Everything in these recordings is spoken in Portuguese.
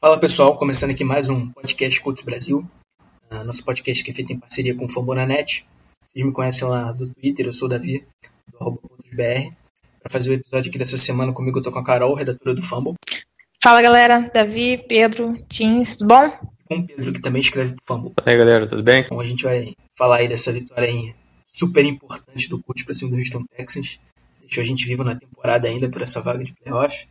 Fala pessoal, começando aqui mais um podcast Cultos Brasil. Ah, nosso podcast que é feito em parceria com o Fambonanet. Vocês me conhecem lá do Twitter, eu sou o Davi, do arroba CultosBR. Para fazer o episódio aqui dessa semana comigo eu tô com a Carol, redatora do Fumble, Fala galera, Davi, Pedro, Teams, tudo bom? com o Pedro, que também escreve do Fumble. E aí galera, tudo bem? Então a gente vai falar aí dessa vitória aí super importante do Colts para cima do Houston Texans. Deixou a gente vivo na temporada ainda por essa vaga de playoff.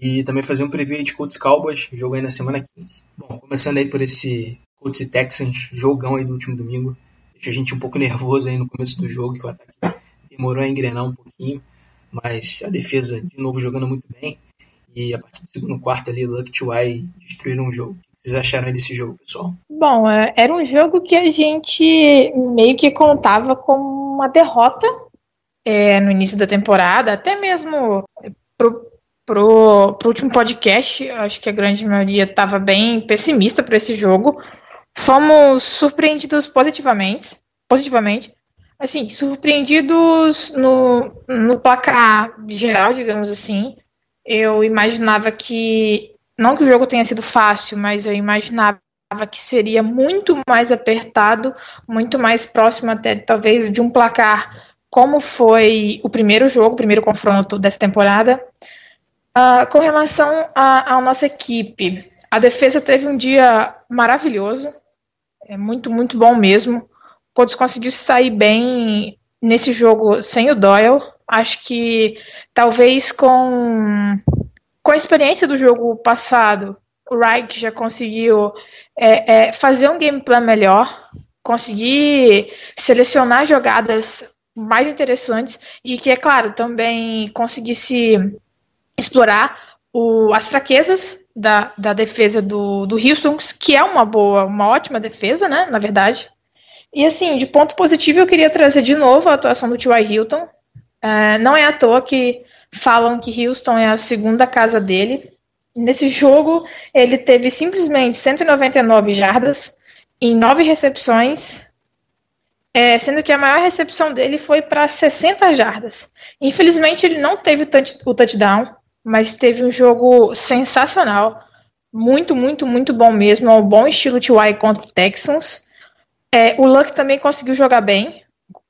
E também fazer um preview de Colts Cowboys, jogo aí na semana 15. Bom, começando aí por esse Colts e Texans, jogão aí do último domingo. Deixou a gente um pouco nervoso aí no começo do jogo, que o ataque demorou a engrenar um pouquinho. Mas a defesa, de novo, jogando muito bem. E a partir do segundo quarto ali, Luck T.Y. destruíram o jogo. O que vocês acharam desse jogo, pessoal? Bom, é, era um jogo que a gente meio que contava como uma derrota é, no início da temporada, até mesmo pro, pro, pro último podcast, acho que a grande maioria estava bem pessimista para esse jogo. Fomos surpreendidos positivamente, positivamente, assim, surpreendidos no, no placar geral, digamos assim. Eu imaginava que, não que o jogo tenha sido fácil, mas eu imaginava que seria muito mais apertado, muito mais próximo até talvez de um placar como foi o primeiro jogo, o primeiro confronto dessa temporada. Ah, com relação à nossa equipe, a defesa teve um dia maravilhoso, é muito, muito bom mesmo. O Colts conseguiu sair bem nesse jogo sem o Doyle. Acho que talvez com, com a experiência do jogo passado, o Reich já conseguiu é, é, fazer um game plan melhor, conseguir selecionar jogadas mais interessantes e que, é claro, também conseguisse explorar o- as fraquezas da, da defesa do, do Houston, que é uma boa, uma ótima defesa, né, na verdade. E assim, de ponto positivo, eu queria trazer de novo a atuação do T.Y. Hilton. É, não é à toa que falam que Houston é a segunda casa dele. Nesse jogo, ele teve simplesmente 199 jardas em nove recepções, é, sendo que a maior recepção dele foi para 60 jardas. Infelizmente, ele não teve o touch- o touchdown, mas teve um jogo sensacional. Muito, muito, muito bom mesmo. É um bom estilo T.Y. contra o Texans. É, o Luck também conseguiu jogar bem,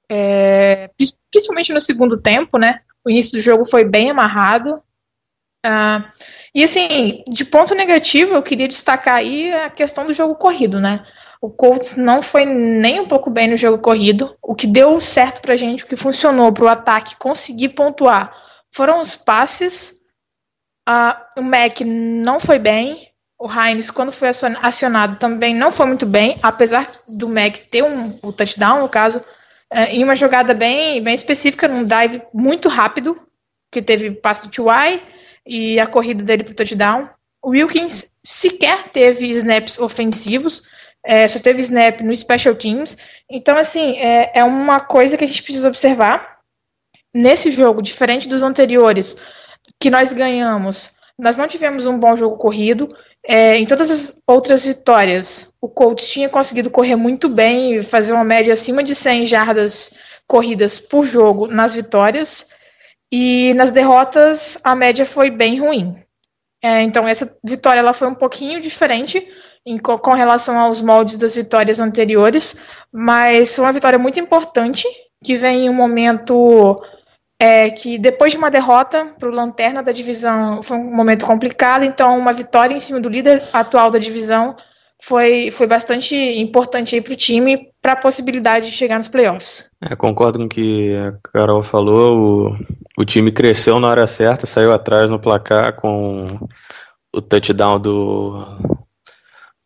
é, principalmente no segundo tempo, né? O início do jogo foi bem amarrado. Ah, e assim, de ponto negativo, eu queria destacar aí a questão do jogo corrido, né? O Colts não foi nem um pouco bem no jogo corrido. O que deu certo pra gente, o que funcionou pro ataque conseguir pontuar, foram os passes. Ah, o Mac não foi bem. O Hines, quando foi acion- acionado, também não foi muito bem, apesar do Mac ter um, o touchdown, no caso, é, em uma jogada bem, bem específica, num drive muito rápido, que teve passe do T.Y. e a corrida dele pro touchdown. O Wilkins sequer teve snaps ofensivos, é, só teve snap no Special Teams. Então, assim, é, é uma coisa que a gente precisa observar. Nesse jogo, diferente dos anteriores, que nós ganhamos, nós não tivemos um bom jogo corrido. É, em todas as outras vitórias, o Colts tinha conseguido correr muito bem fazer uma média acima de 100 jardas corridas por jogo nas vitórias. E nas derrotas, a média foi bem ruim. É, então, essa vitória ela foi um pouquinho diferente em co- com relação aos moldes das vitórias anteriores, mas foi uma vitória muito importante, que vem em um momento é, que depois de uma derrota para o Lanterna da divisão foi um momento complicado, então uma vitória em cima do líder atual da divisão foi, foi bastante importante para o time para a possibilidade de chegar nos playoffs. É, concordo com o que a Carol falou. O, o time cresceu na hora certa, saiu atrás no placar com o touchdown do,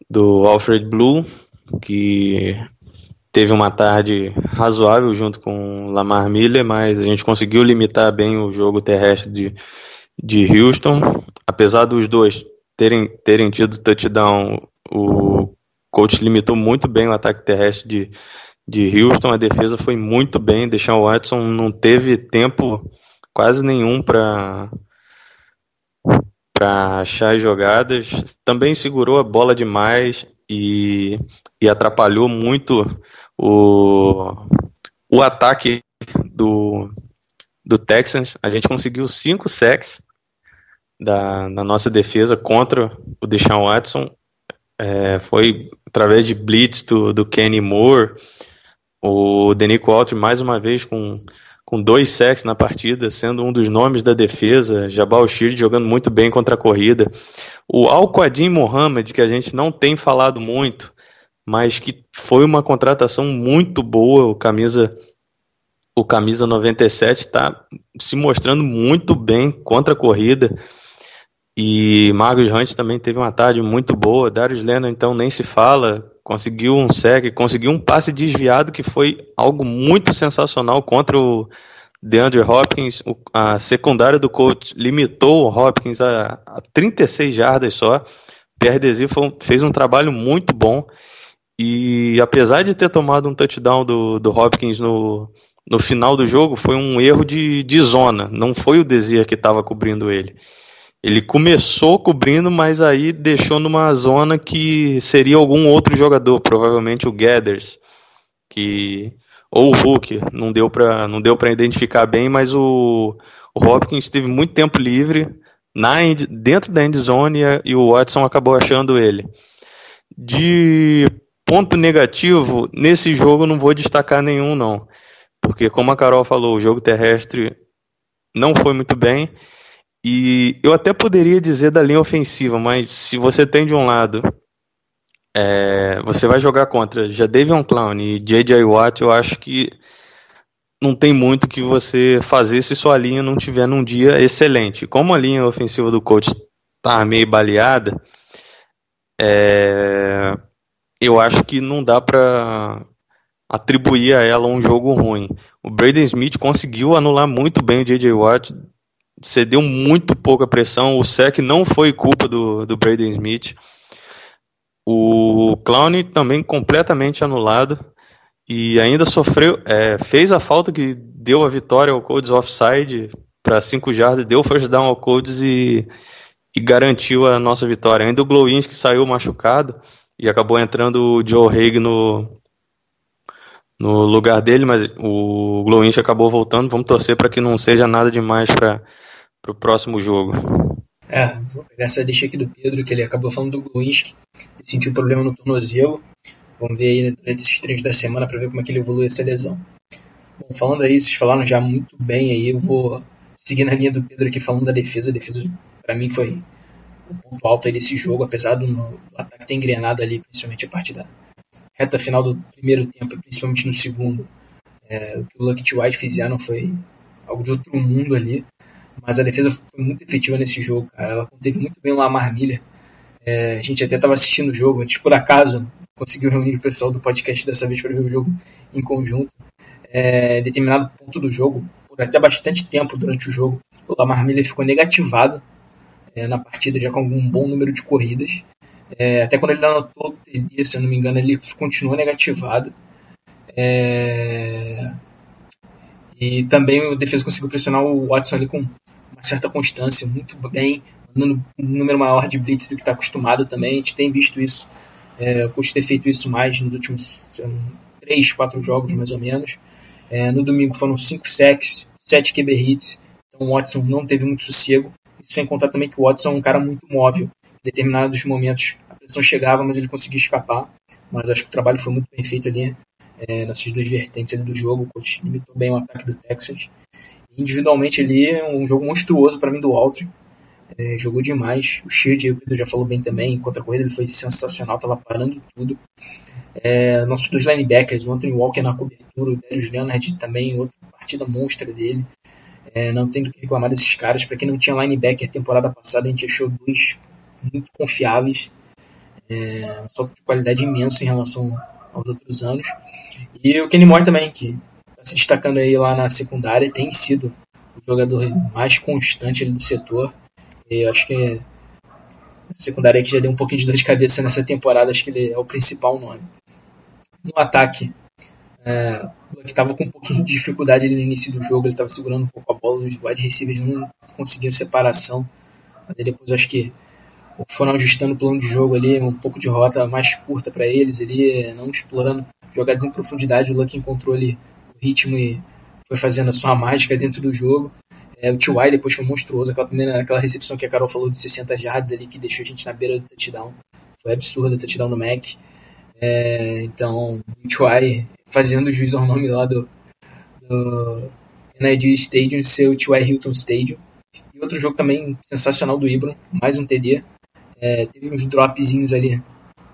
do Alfred Blue, que teve uma tarde razoável junto com Lamar Miller, mas a gente conseguiu limitar bem o jogo terrestre de, de Houston. Apesar dos dois terem, terem tido touchdown, o coach limitou muito bem o ataque terrestre de, de Houston. A defesa foi muito bem. Deshaun Watson não teve tempo quase nenhum para para achar jogadas. Também segurou a bola demais e, e atrapalhou muito o, o ataque do, do Texans. A gente conseguiu cinco sacks da, na nossa defesa contra o Deshaun Watson. É, foi através de blitz do, do Kenny Moore, o Denico Walter mais uma vez com, com dois sacks na partida, sendo um dos nomes da defesa, Jabal Shield jogando muito bem contra a corrida. O Al-Qadim Mohamed, que a gente não tem falado muito, mas que foi uma contratação muito boa, o camisa o camisa 97 está se mostrando muito bem contra a corrida. E Marcos Hunt também teve uma tarde muito boa. Darius Lennon, então, nem se fala. Conseguiu um sec, conseguiu um passe desviado que foi algo muito sensacional contra o DeAndre Hopkins. a secundária do coach limitou o Hopkins a, a 36 jardas só. Pierre Desir fez um trabalho muito bom. E apesar de ter tomado um touchdown do, do Hopkins no, no final do jogo, foi um erro de, de zona. Não foi o Desir que estava cobrindo ele. Ele começou cobrindo, mas aí deixou numa zona que seria algum outro jogador, provavelmente o Gathers, que ou o Hulk, não deu para não deu para identificar bem, mas o, o Hopkins teve muito tempo livre na dentro da end zone e o Watson acabou achando ele. De ponto negativo, nesse jogo não vou destacar nenhum, não. Porque, como a Carol falou, o jogo terrestre não foi muito bem. E eu até poderia dizer da linha ofensiva, mas se você tem de um lado, é, você vai jogar contra Jadavion Clown e J.J. Watt, eu acho que não tem muito que você fazer se sua linha não tiver num dia excelente. Como a linha ofensiva do coach tá meio baleada, é, eu acho que não dá para atribuir a ela um jogo ruim. O Braden Smith conseguiu anular muito bem o J.J. Watt, cedeu muito pouca pressão. O sec não foi culpa do, do Braden Smith. O Clown também completamente anulado e ainda sofreu, é, fez a falta que deu a vitória ao Colts offside para 5 jardas, deu first down ao Colts e, e garantiu a nossa vitória. Ainda o Glowinski saiu machucado e acabou entrando o Joe Haig no, no lugar dele, mas o Glowinch acabou voltando. Vamos torcer para que não seja nada demais para o próximo jogo. É, vou pegar essa deixa aqui do Pedro, que ele acabou falando do Glowinski. Ele sentiu problema no tornozelo. Vamos ver aí durante esses treinos da semana para ver como é que ele evolui essa lesão. Bom, falando aí, vocês falaram já muito bem aí, eu vou seguir na linha do Pedro aqui falando da defesa. A defesa, para mim, foi o ponto alto aí desse jogo, apesar do, ataque ter engrenado ali, principalmente a partir da reta final do primeiro tempo, principalmente no segundo. É, o que o Lucky White fizeram foi algo de outro mundo ali. Mas a defesa foi muito efetiva nesse jogo, cara. Ela conteve muito bem o Lamar Miller. É, a gente até estava assistindo o jogo, a gente por acaso conseguiu reunir o pessoal do podcast dessa vez para ver o jogo em conjunto. É, determinado ponto do jogo, por até bastante tempo durante o jogo, o Lamar Miller ficou negativado é, na partida, já com algum bom número de corridas. É, até quando ele anotou o TD, se eu não me engano, ele continua negativado. É, e também o defesa conseguiu pressionar o Watson ali com uma certa constância, muito bem, mandando um número maior de blitz do que está acostumado também. A gente tem visto isso, é, o ter feito isso mais nos últimos três, quatro jogos, mais ou menos. É, no domingo foram cinco sacks, sete QB hits, então o Watson não teve muito sossego. Sem contar também que o Watson é um cara muito móvel determinados momentos a pressão chegava, mas ele conseguia escapar. Mas acho que o trabalho foi muito bem feito ali é, nessas duas vertentes do jogo. O coach limitou bem o ataque do Texas. Individualmente ali, um jogo monstruoso para mim do Aldrin. É, jogou demais. O Shield, o Pedro já falou bem também. Contra a corrida ele foi sensacional, estava parando tudo. É, nossos dois linebackers, o Anthony Walker na cobertura, o Darius Leonard também, outra partida monstra dele. É, não tem do que reclamar desses caras. Para quem não tinha linebacker temporada passada, a gente achou dois muito confiáveis, é, só de qualidade imensa em relação aos outros anos. E o Kenny Moore também, que está se destacando aí lá na secundária, tem sido o jogador mais constante do setor. E eu acho que a secundária que já deu um pouquinho de dor de cabeça nessa temporada, acho que ele é o principal nome. No ataque, é, que estava com um pouquinho de dificuldade no início do jogo, ele estava segurando um pouco bola, os wide receivers não conseguiram separação. Mas depois acho que foram ajustando o plano de jogo ali, um pouco de rota mais curta para eles ali, não explorando jogadas em profundidade. O Luck encontrou ali o ritmo e foi fazendo a sua mágica dentro do jogo. É, o T.Y. depois foi monstruoso, aquela primeira aquela recepção que a Carol falou de 60 yards ali, que deixou a gente na beira do touchdown. Foi absurdo o touchdown do Mac. É, então, o T.Y. fazendo o juiz ao nome lá do, do NID Stadium ser o T.Y. Hilton Stadium. E outro jogo também sensacional do Ibram, mais um TD. É, teve uns dropzinhos ali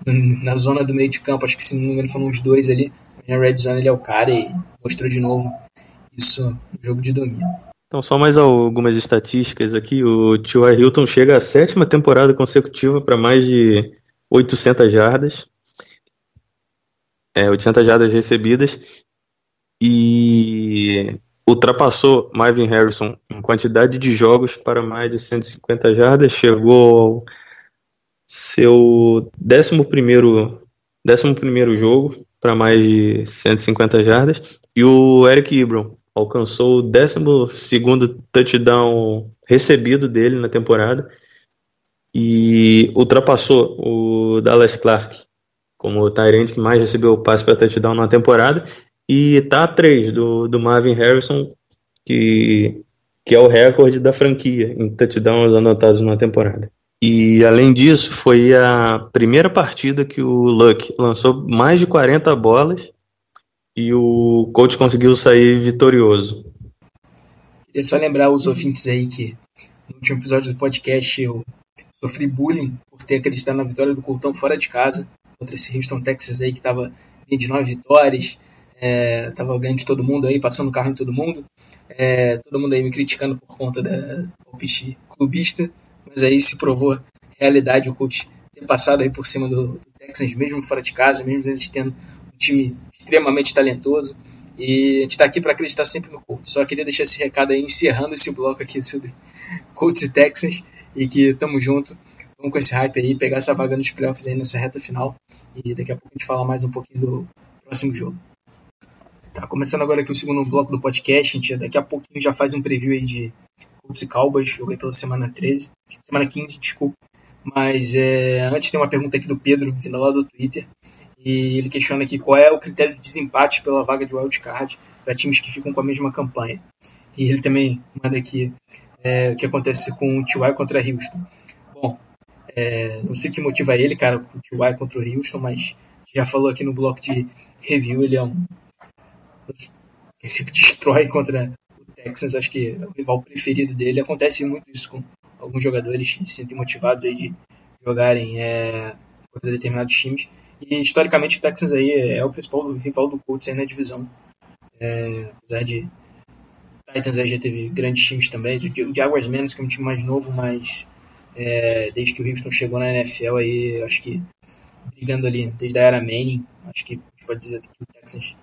na zona do meio de campo, acho que se não me engano foram uns dois ali. Na Red Zone ele é o cara e mostrou de novo isso no jogo de domingo. Então, só mais algumas estatísticas aqui. O T.Y. Hilton chega à sétima temporada consecutiva para mais de 800 jardas. É, 800 jardas recebidas. E ultrapassou Marvin Harrison em quantidade de jogos para mais de 150 jardas. Chegou ao seu 11 primeiro, 11 primeiro jogo para mais de 150 jardas. E o Eric Ibram alcançou o 12 touchdown recebido dele na temporada e ultrapassou o Dallas Clark como o Tyrant que mais recebeu passe para touchdown na temporada e está a 3 do, do Marvin Harrison, que, que é o recorde da franquia em touchdowns anotados na temporada. E além disso, foi a primeira partida que o Luck lançou mais de 40 bolas e o coach conseguiu sair vitorioso. Queria só lembrar os ouvintes aí que no último episódio do podcast eu sofri bullying por ter acreditado na vitória do Coltão fora de casa contra esse Houston, Texas aí que estava de nove vitórias, é, tava ganhando de todo mundo aí, passando o carro em todo mundo, é, todo mundo aí me criticando por conta da palpite clubista, mas aí se provou realidade o coach ter passado aí por cima do, do Texans, mesmo fora de casa, mesmo eles tendo time extremamente talentoso. E a gente está aqui para acreditar sempre no Colts. Só queria deixar esse recado aí, encerrando esse bloco aqui sobre Colts e Texans. E que tamo junto. Vamos com esse hype aí, pegar essa vaga nos playoffs aí nessa reta final. E daqui a pouco a gente fala mais um pouquinho do próximo jogo. Tá, começando agora aqui o segundo bloco do podcast. A gente daqui a pouquinho já faz um preview aí de Colts e Cowboys. Jogo aí pela semana 13. Semana 15, desculpa. Mas é, antes tem uma pergunta aqui do Pedro, vindo lá do Twitter. E ele questiona aqui qual é o critério de desempate pela vaga de wildcard para times que ficam com a mesma campanha. E ele também manda aqui é, o que acontece com o T.Y. contra Houston. Bom, é, não sei o que motiva ele, cara, o T.Y. contra o Houston, mas já falou aqui no bloco de review, ele é um. Ele sempre destrói contra o Texans, acho que é o rival preferido dele. Acontece muito isso com alguns jogadores que se sentem motivados aí de jogarem é, contra determinados times. E historicamente o Texans aí é o principal rival do Colts aí na divisão. É, apesar de Titans aí já teve grandes times também, o Jaguars menos que é um time mais novo, mas é, desde que o Houston chegou na NFL aí, acho que brigando ali desde a era Manning, acho que pode dizer que o Texans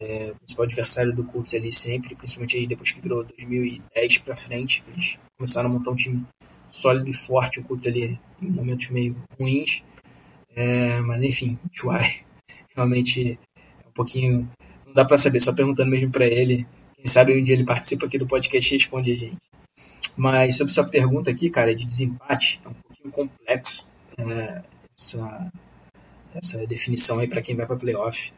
é o principal adversário do Colts ali sempre, principalmente aí depois que virou 2010 para frente, eles começaram a montar um time sólido e forte, o Colts ali em momentos meio ruins, é, mas enfim, o Chuai realmente é um pouquinho. Não dá para saber, só perguntando mesmo para ele. Quem sabe um dia ele participa aqui do podcast e responde a gente. Mas sobre sua pergunta aqui, cara, de desempate, é um pouquinho complexo é, essa, essa definição aí para quem vai para playoff.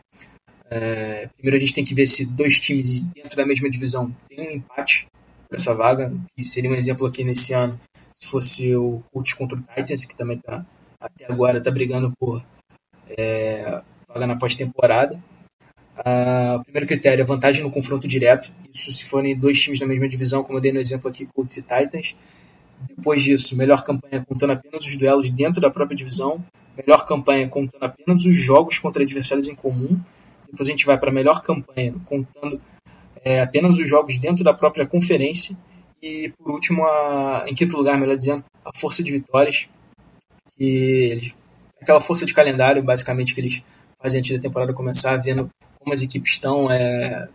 É, primeiro a gente tem que ver se dois times dentro da mesma divisão têm um empate para essa vaga, que seria um exemplo aqui nesse ano, se fosse o Colts contra o Titans, que também está até agora está brigando por é, vaga na pós-temporada. Ah, o primeiro critério é vantagem no confronto direto. Isso se forem dois times da mesma divisão, como eu dei no exemplo aqui, Colts e Titans. Depois disso, melhor campanha contando apenas os duelos dentro da própria divisão. Melhor campanha contando apenas os jogos contra adversários em comum. Depois a gente vai para melhor campanha contando é, apenas os jogos dentro da própria conferência. E por último, a, em quinto lugar, melhor dizendo, a força de vitórias eles, aquela força de calendário, basicamente, que eles fase antes da temporada começar, vendo como as equipes estão, é,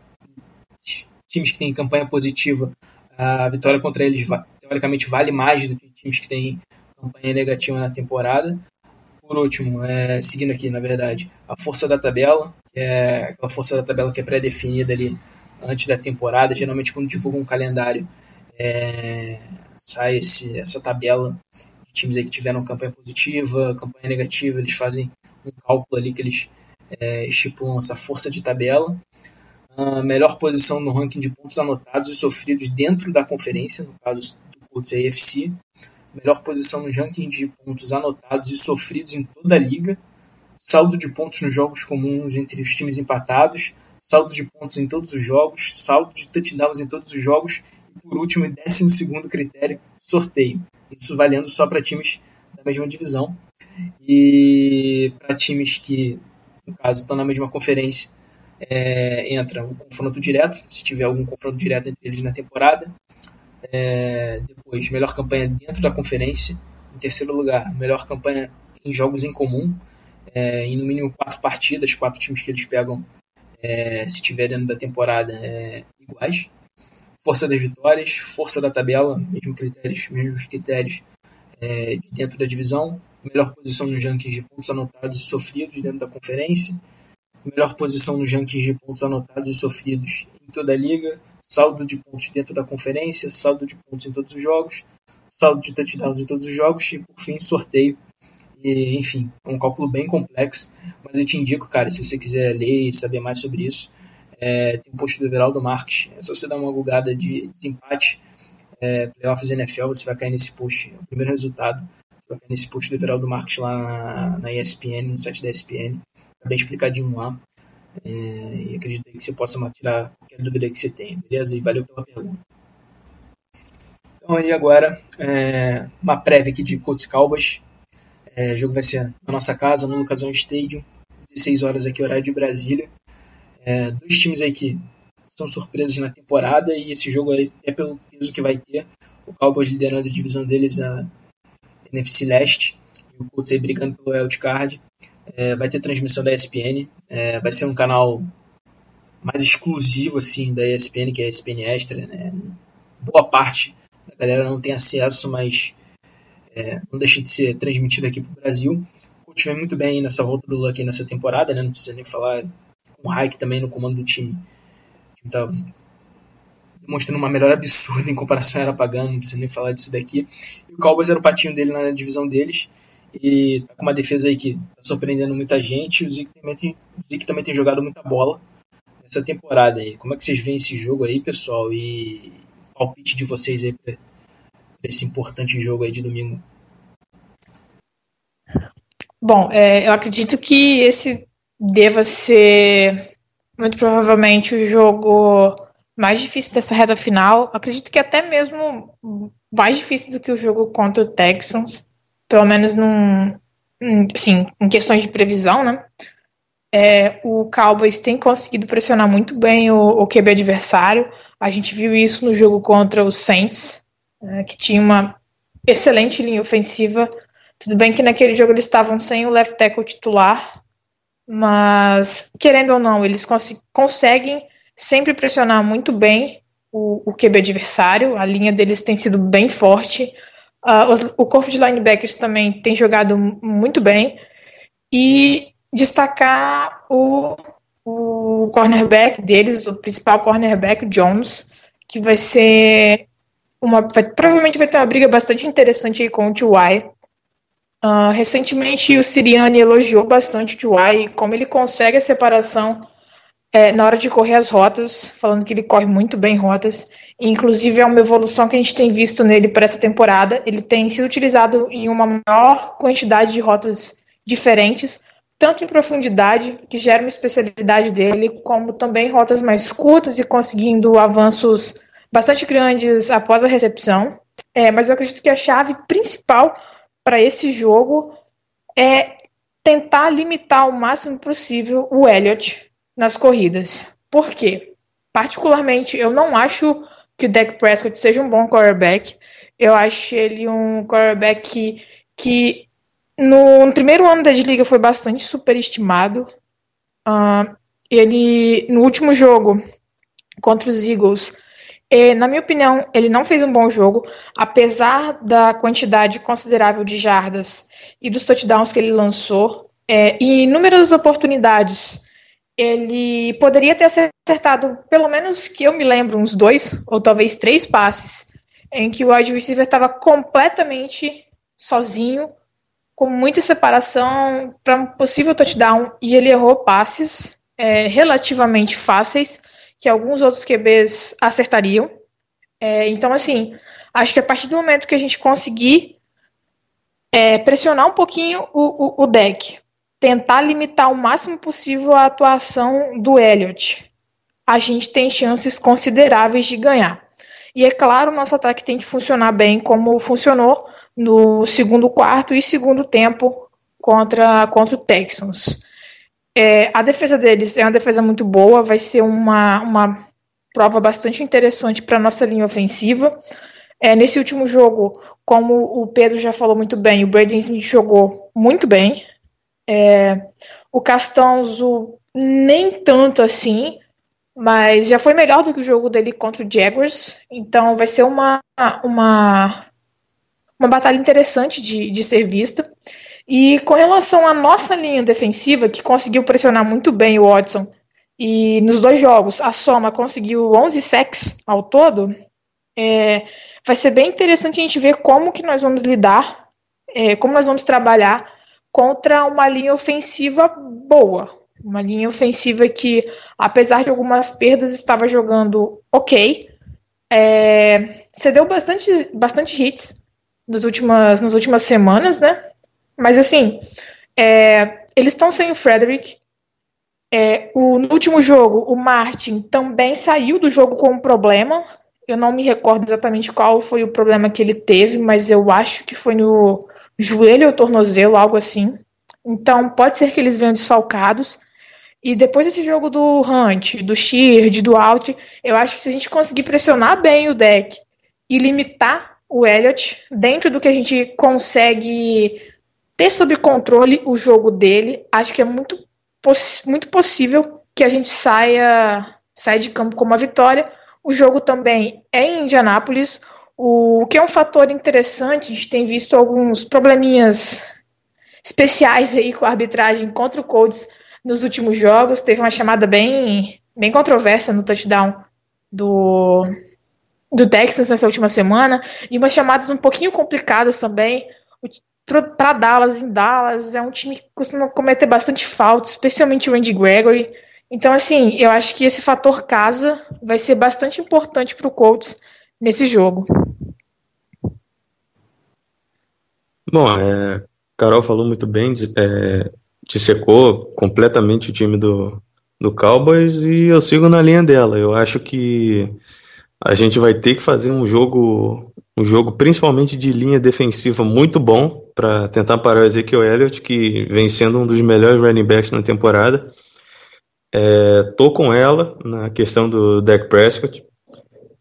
times que têm campanha positiva, a vitória contra eles teoricamente vale mais do que times que têm campanha negativa na temporada. Por último, é, seguindo aqui, na verdade, a força da tabela, que é aquela força da tabela que é pré-definida ali antes da temporada. Geralmente, quando divulga um calendário, é, sai esse, essa tabela de times aí que tiveram campanha positiva, campanha negativa. Eles fazem um cálculo ali que eles é, estipulam essa força de tabela. A melhor posição no ranking de pontos anotados e sofridos dentro da conferência, no caso do Colts AFC. Melhor posição nos rankings de pontos anotados e sofridos em toda a liga. Saldo de pontos nos jogos comuns entre os times empatados. Saldo de pontos em todos os jogos. Saldo de touchdowns em todos os jogos. E por último, décimo segundo critério, sorteio. Isso valendo só para times da mesma divisão. E para times que, no caso, estão na mesma conferência, é, entra o confronto direto, se tiver algum confronto direto entre eles na temporada. É, depois, melhor campanha dentro da conferência. Em terceiro lugar, melhor campanha em jogos em comum. É, em no mínimo quatro partidas, quatro times que eles pegam, é, se tiver dentro da temporada, é, iguais. Força das vitórias, força da tabela, mesmos critérios, mesmos critérios é, dentro da divisão. Melhor posição nos rankings de pontos anotados e sofridos dentro da conferência melhor posição nos rankings de pontos anotados e sofridos em toda a liga, saldo de pontos dentro da conferência, saldo de pontos em todos os jogos, saldo de touchdowns em todos os jogos e, por fim, sorteio. E, enfim, é um cálculo bem complexo, mas eu te indico, cara, se você quiser ler e saber mais sobre isso, é, tem um post do Everaldo Marques, é só você dar uma bugada de desempate, é, playoffs NFL, você vai cair nesse post, é o primeiro resultado, você vai cair nesse post do Everaldo Marques lá na, na ESPN, no site da ESPN, bem explicadinho lá. É, e acredito que você possa tirar qualquer dúvida que você tenha, beleza? E valeu pela pergunta. Então aí agora, é, uma prévia aqui de Colts Calvas. É, o jogo vai ser na nossa casa, no Lucas Oil Stadium, 16 horas aqui, horário de Brasília. É, dois times aí que são surpresas na temporada e esse jogo é pelo peso que vai ter. O Cowboys liderando a divisão deles, a NFC Leste, e o Colts aí brigando pelo wildcard. É, vai ter transmissão da ESPN. É, vai ser um canal mais exclusivo assim da ESPN, que é a ESPN Extra. Né? Boa parte da galera não tem acesso, mas é, não deixa de ser transmitido aqui para o Brasil. Continua muito bem nessa volta do Luck nessa temporada, né? não precisa nem falar com o Raik também no comando do time. O time tá demonstrando uma melhora absurda em comparação a era pagando, não precisa nem falar disso daqui. E o Cowboys era o patinho dele na divisão deles e tá com uma defesa aí que tá surpreendendo muita gente. O Zeke também tem, também tem jogado muita bola nessa temporada aí. Como é que vocês veem esse jogo aí, pessoal? E palpite de vocês aí para esse importante jogo aí de domingo. Bom, é, eu acredito que esse deva ser muito provavelmente o jogo mais difícil dessa reta final. Acredito que até mesmo mais difícil do que o jogo contra o Texans pelo menos num, assim, em questões de previsão, né? É, o Cowboys tem conseguido pressionar muito bem o, o QB adversário. A gente viu isso no jogo contra os Saints, é, que tinha uma excelente linha ofensiva. Tudo bem que naquele jogo eles estavam sem o left tackle titular, mas querendo ou não, eles cons conseguem sempre pressionar muito bem o, o QB adversário. A linha deles tem sido bem forte. Uh, o corpo de linebackers também tem jogado muito bem. E destacar o, o cornerback deles, o principal cornerback, Jones, que vai ser uma. Vai, provavelmente vai ter uma briga bastante interessante aí com o T.Y. Uh, recentemente o Siriani elogiou bastante o T.Y. como ele consegue a separação é, na hora de correr as rotas, falando que ele corre muito bem rotas. Inclusive, é uma evolução que a gente tem visto nele para essa temporada. Ele tem sido utilizado em uma maior quantidade de rotas diferentes, tanto em profundidade, que gera uma especialidade dele, como também rotas mais curtas e conseguindo avanços bastante grandes após a recepção. É, mas eu acredito que a chave principal para esse jogo é tentar limitar o máximo possível o Elliott nas corridas. Por quê? Particularmente, eu não acho que o Dak Prescott seja um bom quarterback. Eu acho ele um quarterback que, que no, no primeiro ano da liga foi bastante superestimado. Uh, ele, no último jogo contra os Eagles, é, na minha opinião, ele não fez um bom jogo, apesar da quantidade considerável de jardas e dos touchdowns que ele lançou. É, em inúmeras oportunidades, ele poderia ter acertado, pelo menos que eu me lembro, uns dois ou talvez três passes, em que o wide receiver estava completamente sozinho, com muita separação para um possível touchdown, e ele errou passes é, relativamente fáceis que alguns outros QBs acertariam. É, então, assim, acho que a partir do momento que a gente conseguir é, pressionar um pouquinho o, o, o, deck, tentar limitar o máximo possível a atuação do Elliott, a gente tem chances consideráveis de ganhar. E é claro, nosso ataque tem que funcionar bem como funcionou no segundo quarto e segundo tempo contra, contra o Texans. É, a defesa deles é uma defesa muito boa, vai ser uma, uma prova bastante interessante para a nossa linha ofensiva. É, nesse último jogo, como o Pedro já falou muito bem, o Braden Smith jogou muito bem. É, o Castonzo nem tanto assim, mas já foi melhor do que o jogo dele contra o Jaguars. Então vai ser uma, uma, uma batalha interessante de, de ser vista. E com relação à nossa linha defensiva, que conseguiu pressionar muito bem o Watson, e nos dois jogos a soma conseguiu 11 sacks ao todo, é, vai ser bem interessante a gente ver como que nós vamos lidar, é, como nós vamos trabalhar contra uma linha ofensiva boa. Uma linha ofensiva que, apesar de algumas perdas, estava jogando ok. É, cedeu bastante, bastante hits nas últimas, nas últimas semanas, né? Mas assim, é, eles estão sem o Frederick. É, o, no último jogo, o Martin também saiu do jogo com um problema. Eu não me recordo exatamente qual foi o problema que ele teve, mas eu acho que foi no joelho ou tornozelo, algo assim. Então pode ser que eles venham desfalcados. E depois desse jogo do Hunt, do Sheard, do Alt, eu acho que se a gente conseguir pressionar bem o deck e limitar o Elliott dentro do que a gente consegue ter sob controle o jogo dele, acho que é muito, poss muito possível que a gente saia, saia de campo com uma vitória. O jogo também é em Indianápolis, o que é um fator interessante. A gente tem visto alguns probleminhas especiais aí com a arbitragem contra o Colts nos últimos jogos. Teve uma chamada bem, bem controversa no touchdown do, do Texas nessa última semana e umas chamadas um pouquinho complicadas também para Dallas, em Dallas, é um time que costuma cometer bastante falta, especialmente o Andy Gregory. Então, assim, eu acho que esse fator casa vai ser bastante importante para o Colts nesse jogo. Bom, é, Carol falou muito bem, é, dissecou completamente o time do, do Cowboys e eu sigo na linha dela. Eu acho que a gente vai ter que fazer um jogo um jogo principalmente de linha defensiva muito bom para tentar parar o Ezekiel Elliott, que vem sendo um dos melhores running backs na temporada. É, tô com ela na questão do Dak Prescott.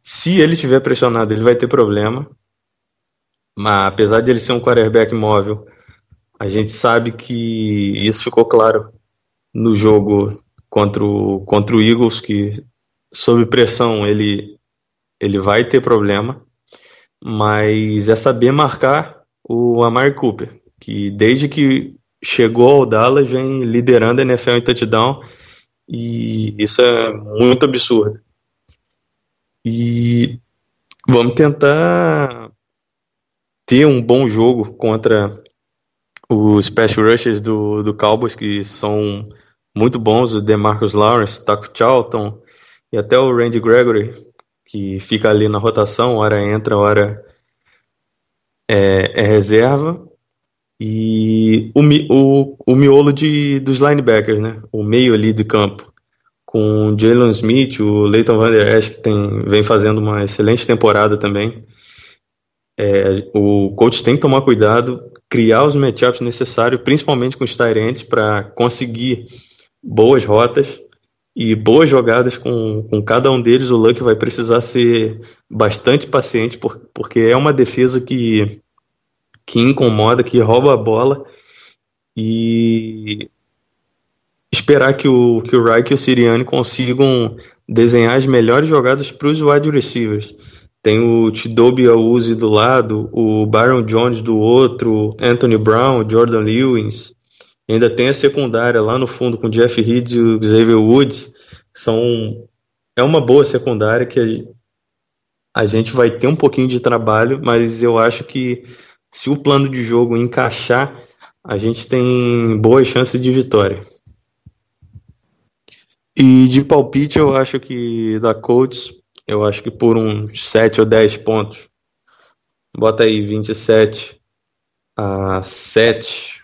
Se ele tiver pressionado, ele vai ter problema. Mas apesar de ele ser um quarterback móvel, a gente sabe que isso ficou claro no jogo contra o, contra o Eagles, que sob pressão ele, ele vai ter problema mas é saber marcar o Amari Cooper, que desde que chegou ao Dallas vem liderando a NFL em touchdown e isso é muito absurdo. E vamos tentar ter um bom jogo contra os special rushers do, do Cowboys, que são muito bons, o DeMarcus Lawrence, Taco Charlton e até o Randy Gregory, que fica ali na rotação, hora entra, hora é, é reserva. E o, o, o miolo de, dos linebackers, né? O meio ali de campo. Com o Jalen Smith, o Leighton Van Der Esch, que tem, vem fazendo uma excelente temporada também. É, o coach tem que tomar cuidado, criar os matchups necessários, principalmente com os Tyrants, para conseguir boas rotas e boas jogadas com, com cada um deles, o Luck vai precisar ser bastante paciente, por, porque é uma defesa que, que incomoda, que rouba a bola e esperar que o, que o Reich e o Sirianni consigam desenhar as melhores jogadas para os wide receivers. Tem o Tidobi Awuzie do lado, o Byron Jones do outro, Anthony Brown, Jordan Lewis. Ainda tem a secundária lá no fundo com Jeff Reed e o Xavier Woods. São, é uma boa secundária que a gente vai ter um pouquinho de trabalho, mas eu acho que se o plano de jogo encaixar, a gente tem boas chances de vitória. E de palpite, eu acho que da Colts, eu acho que por uns 7 ou 10 pontos. Bota aí 27 a 7.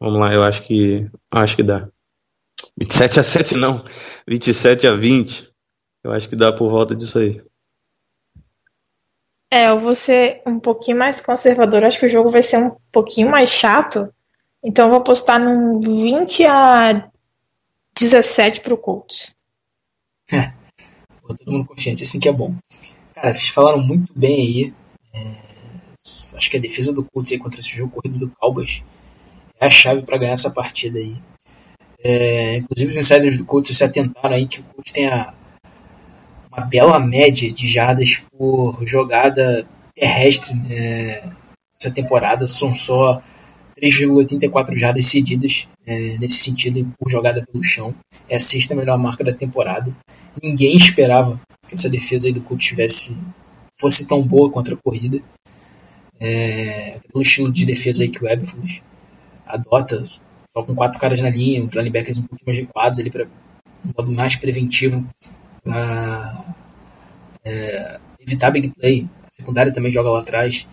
Vamos lá, eu acho que acho que dá. 27 a 7 não, 27 a 20. Eu acho que dá por volta disso aí. É, eu vou ser um pouquinho mais conservador. Acho que o jogo vai ser um pouquinho mais chato. Então eu vou apostar num 20 a 17 pro Colts. É, todo mundo confiante, assim que é bom. Cara, vocês falaram muito bem aí. É, acho que a defesa do Colts aí contra esse jogo corrido do Cowboys é a chave para ganhar essa partida aí. É, inclusive os insiders do Colts se atentaram aí que o Colts tem a, uma bela média de jardas por jogada terrestre né, essa temporada. São só 3,84 jardas cedidas é, nesse sentido por jogada pelo chão. É a sexta melhor marca da temporada. Ninguém esperava que essa defesa do Colts tivesse fosse tão boa contra a corrida. É, pelo estilo de defesa aí que o Eberflus adota, só com quatro caras na linha, os linebackers um pouquinho mais recuados ali para um modo mais preventivo para é, evitar big play. A secundária também joga lá atrás.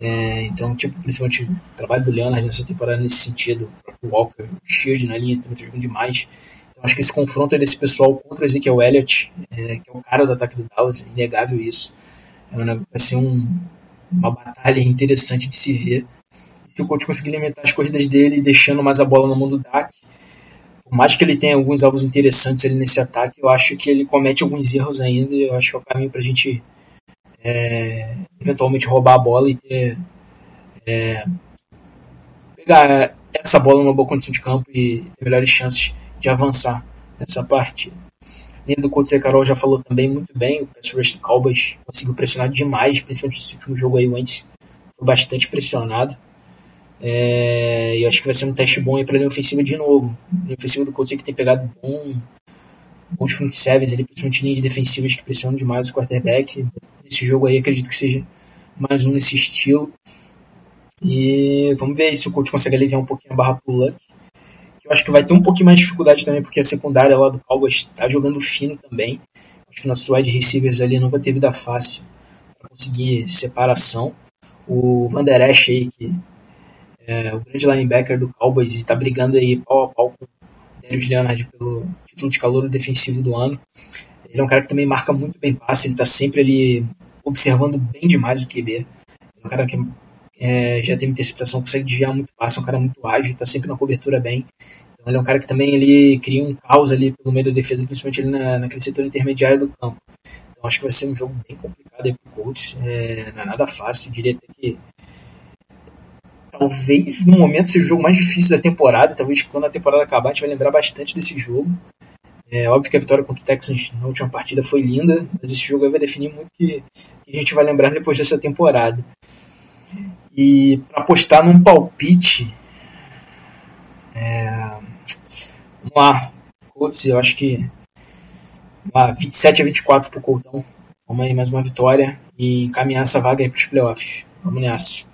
É, então, tipo, principalmente o trabalho do Leonard nessa temporada nesse sentido, o Walker, o Shield na linha também tá jogando demais. Então, acho que esse confronto desse pessoal contra o Ezekiel Elliott, é, que é o cara do ataque do Dallas, é inegável isso. É vai ser um, uma batalha interessante de se ver. Se o coach conseguir limitar as corridas dele, deixando mais a bola no mundo do Dak, por mais que ele tenha alguns alvos interessantes ali nesse ataque, eu acho que ele comete alguns erros ainda. E eu acho que é o caminho para a gente é, eventualmente roubar a bola e ter, é, pegar essa bola numa boa condição de campo e ter melhores chances de avançar nessa partida. Além do Colts, Carol já falou também muito bem, o pass rush Cowboys conseguiu pressionar demais, principalmente nesse último jogo aí, o Wentz foi bastante pressionado. É, e acho que vai ser um teste bom aí para a ofensiva de novo. A ofensiva do Colts que tem pegado bom, bons front sevens ali, principalmente linhas defensivas que pressionam demais o quarterback. Esse jogo aí acredito que seja mais um nesse estilo. E vamos ver se o coach consegue aliviar um pouquinho a barra pro Luck. Eu acho que vai ter um pouquinho mais de dificuldade também, porque a secundária lá do Cowboys está jogando fino também. Acho que nossos wide receivers ali não vai ter vida fácil para conseguir separação. O Van Der Esch aí, que é o grande linebacker do Cowboys, está brigando aí pau a pau com Darius Leonard pelo título de calor defensivo do ano. Ele é um cara que também marca muito bem passe, ele está sempre ali observando bem demais o QB. É um cara que é, já tem interceptação, consegue desviar muito passe, é um cara muito ágil, está sempre na cobertura bem. Então ele é um cara que também ele cria um caos ali pelo meio da defesa, principalmente ali na, naquele setor intermediário do campo. Então acho que vai ser um jogo bem complicado aí pro Colts, é, não é nada fácil, eu diria até que talvez no momento seja o jogo mais difícil da temporada, talvez quando a temporada acabar a gente vai lembrar bastante desse jogo. É óbvio que a vitória contra o Texans na última partida foi linda, mas esse jogo vai definir muito que, que a gente vai lembrar depois dessa temporada. E para apostar num palpite, é, vamos lá, Colts, eu acho que uma 27 a 24 pro Coltão. Vamos aí mais uma vitória e encaminhar essa vaga aí para os playoffs. Vamos nessa.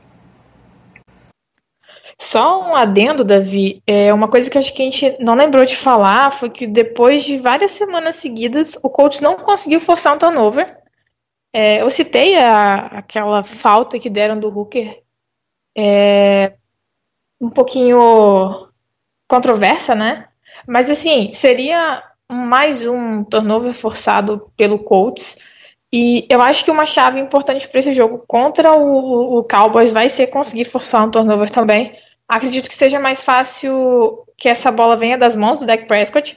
Só um adendo, Davi. É, uma coisa que acho que a gente não lembrou de falar foi que depois de várias semanas seguidas, o coach não conseguiu forçar um turnover. É, eu citei a, aquela falta que deram do Hooker é, um pouquinho controversa, né? Mas assim, seria mais um turnover forçado pelo Colts. E eu acho que uma chave importante para esse jogo contra o, o Cowboys vai ser conseguir forçar um turnover também Acredito que seja mais fácil que essa bola venha das mãos do Dak Prescott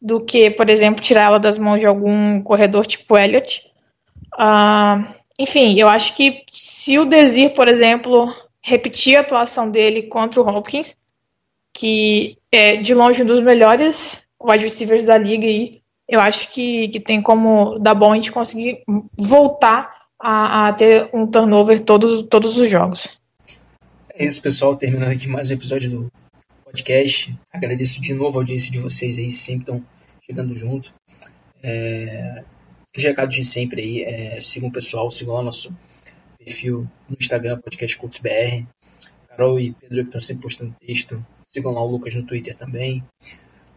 do que, por exemplo, tirar ela das mãos de algum corredor tipo Elliott. Uh, enfim, eu acho que se o Desir, por exemplo, repetir a atuação dele contra o Hopkins, que é de longe um dos melhores wide receivers da liga e eu acho que, que tem como dar bom a gente conseguir voltar a, a ter um turnover todos, todos os jogos. É isso, pessoal. Terminando aqui mais um episódio do podcast. Agradeço de novo a audiência de vocês aí, sempre estão chegando junto. É, os recados de sempre aí, é, sigam o pessoal, sigam lá nosso perfil no Instagram, Podcast. Carol e Pedro que estão sempre postando texto. Sigam lá o Lucas no Twitter também.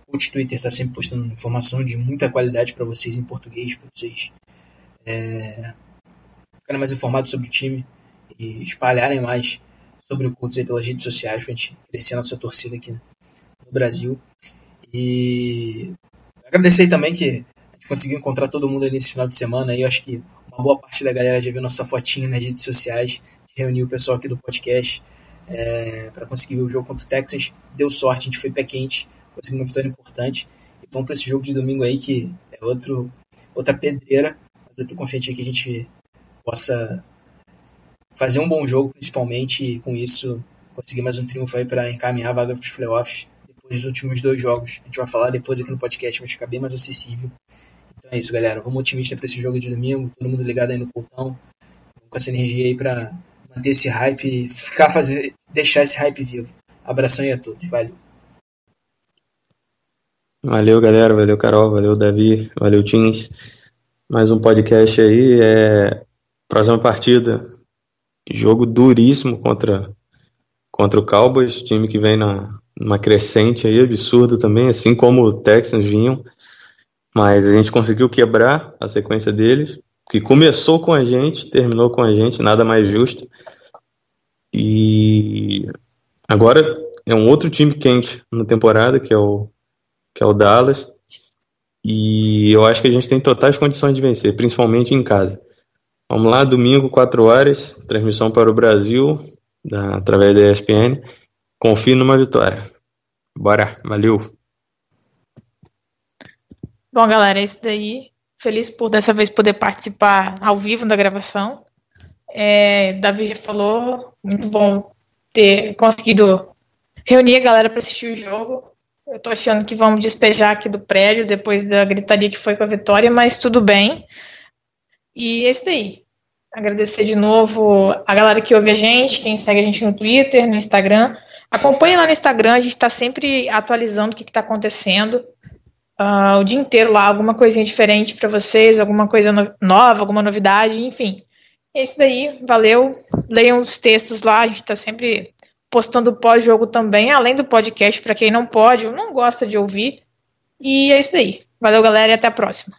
O Twitter está sempre postando informação de muita qualidade para vocês em português, para vocês é, ficarem mais informados sobre o time e espalharem mais sobre o Cultos aí pelas redes sociais para a gente crescer a nossa torcida aqui no Brasil. E agradecer também que a gente conseguiu encontrar todo mundo aí nesse final de semana. E eu acho que uma boa parte da galera já viu nossa fotinha nas redes sociais, que reuniu o pessoal aqui do podcast é, para conseguir ver o jogo contra o Texas. Deu sorte, a gente foi pé quente, conseguiu uma vitória importante. E vamos para esse jogo de domingo aí, que é outro, outra pedreira. Mas eu estou confiante que a gente possa fazer um bom jogo, principalmente, e com isso conseguir mais um triunfo aí para encaminhar a vaga para os playoffs depois dos últimos dois jogos. A gente vai falar depois aqui no podcast, vai ficar bem mais acessível. Então é isso, galera. Vamos otimista para esse jogo de domingo, todo mundo ligado aí no coltão, com essa energia aí para manter esse hype, ficar fazer, deixar esse hype vivo. Abração aí a todos, valeu. Valeu, galera. Valeu, Carol. Valeu, Davi. Valeu, Teams. Mais um podcast aí. É... Próxima partida. Jogo duríssimo contra, contra o Cowboys, time que vem na, numa crescente aí absurda também, assim como o Texans vinham. Mas a gente conseguiu quebrar a sequência deles, que começou com a gente, terminou com a gente, nada mais justo. E agora é um outro time quente na temporada, que é o que é o Dallas. E eu acho que a gente tem totais condições de vencer, principalmente em casa. Vamos lá, domingo, 4 horas, transmissão para o Brasil, da, através da ESPN. Confio numa vitória. Bora, valeu. Bom, galera, é isso daí. Feliz por dessa vez poder participar ao vivo da gravação. É, Davi já falou, muito bom ter conseguido reunir a galera para assistir o jogo. Eu tô achando que vamos despejar aqui do prédio depois da gritaria que foi com a vitória, mas tudo bem. E é isso daí. Agradecer de novo a galera que ouve a gente, quem segue a gente no Twitter, no Instagram. Acompanhe lá no Instagram, a gente está sempre atualizando o que está acontecendo. Uh, o dia inteiro lá, alguma coisinha diferente para vocês, alguma coisa no nova, alguma novidade, enfim. É isso daí, valeu. Leiam os textos lá, a gente está sempre postando pós-jogo também, além do podcast, para quem não pode ou não gosta de ouvir. E é isso aí. Valeu, galera, e até a próxima.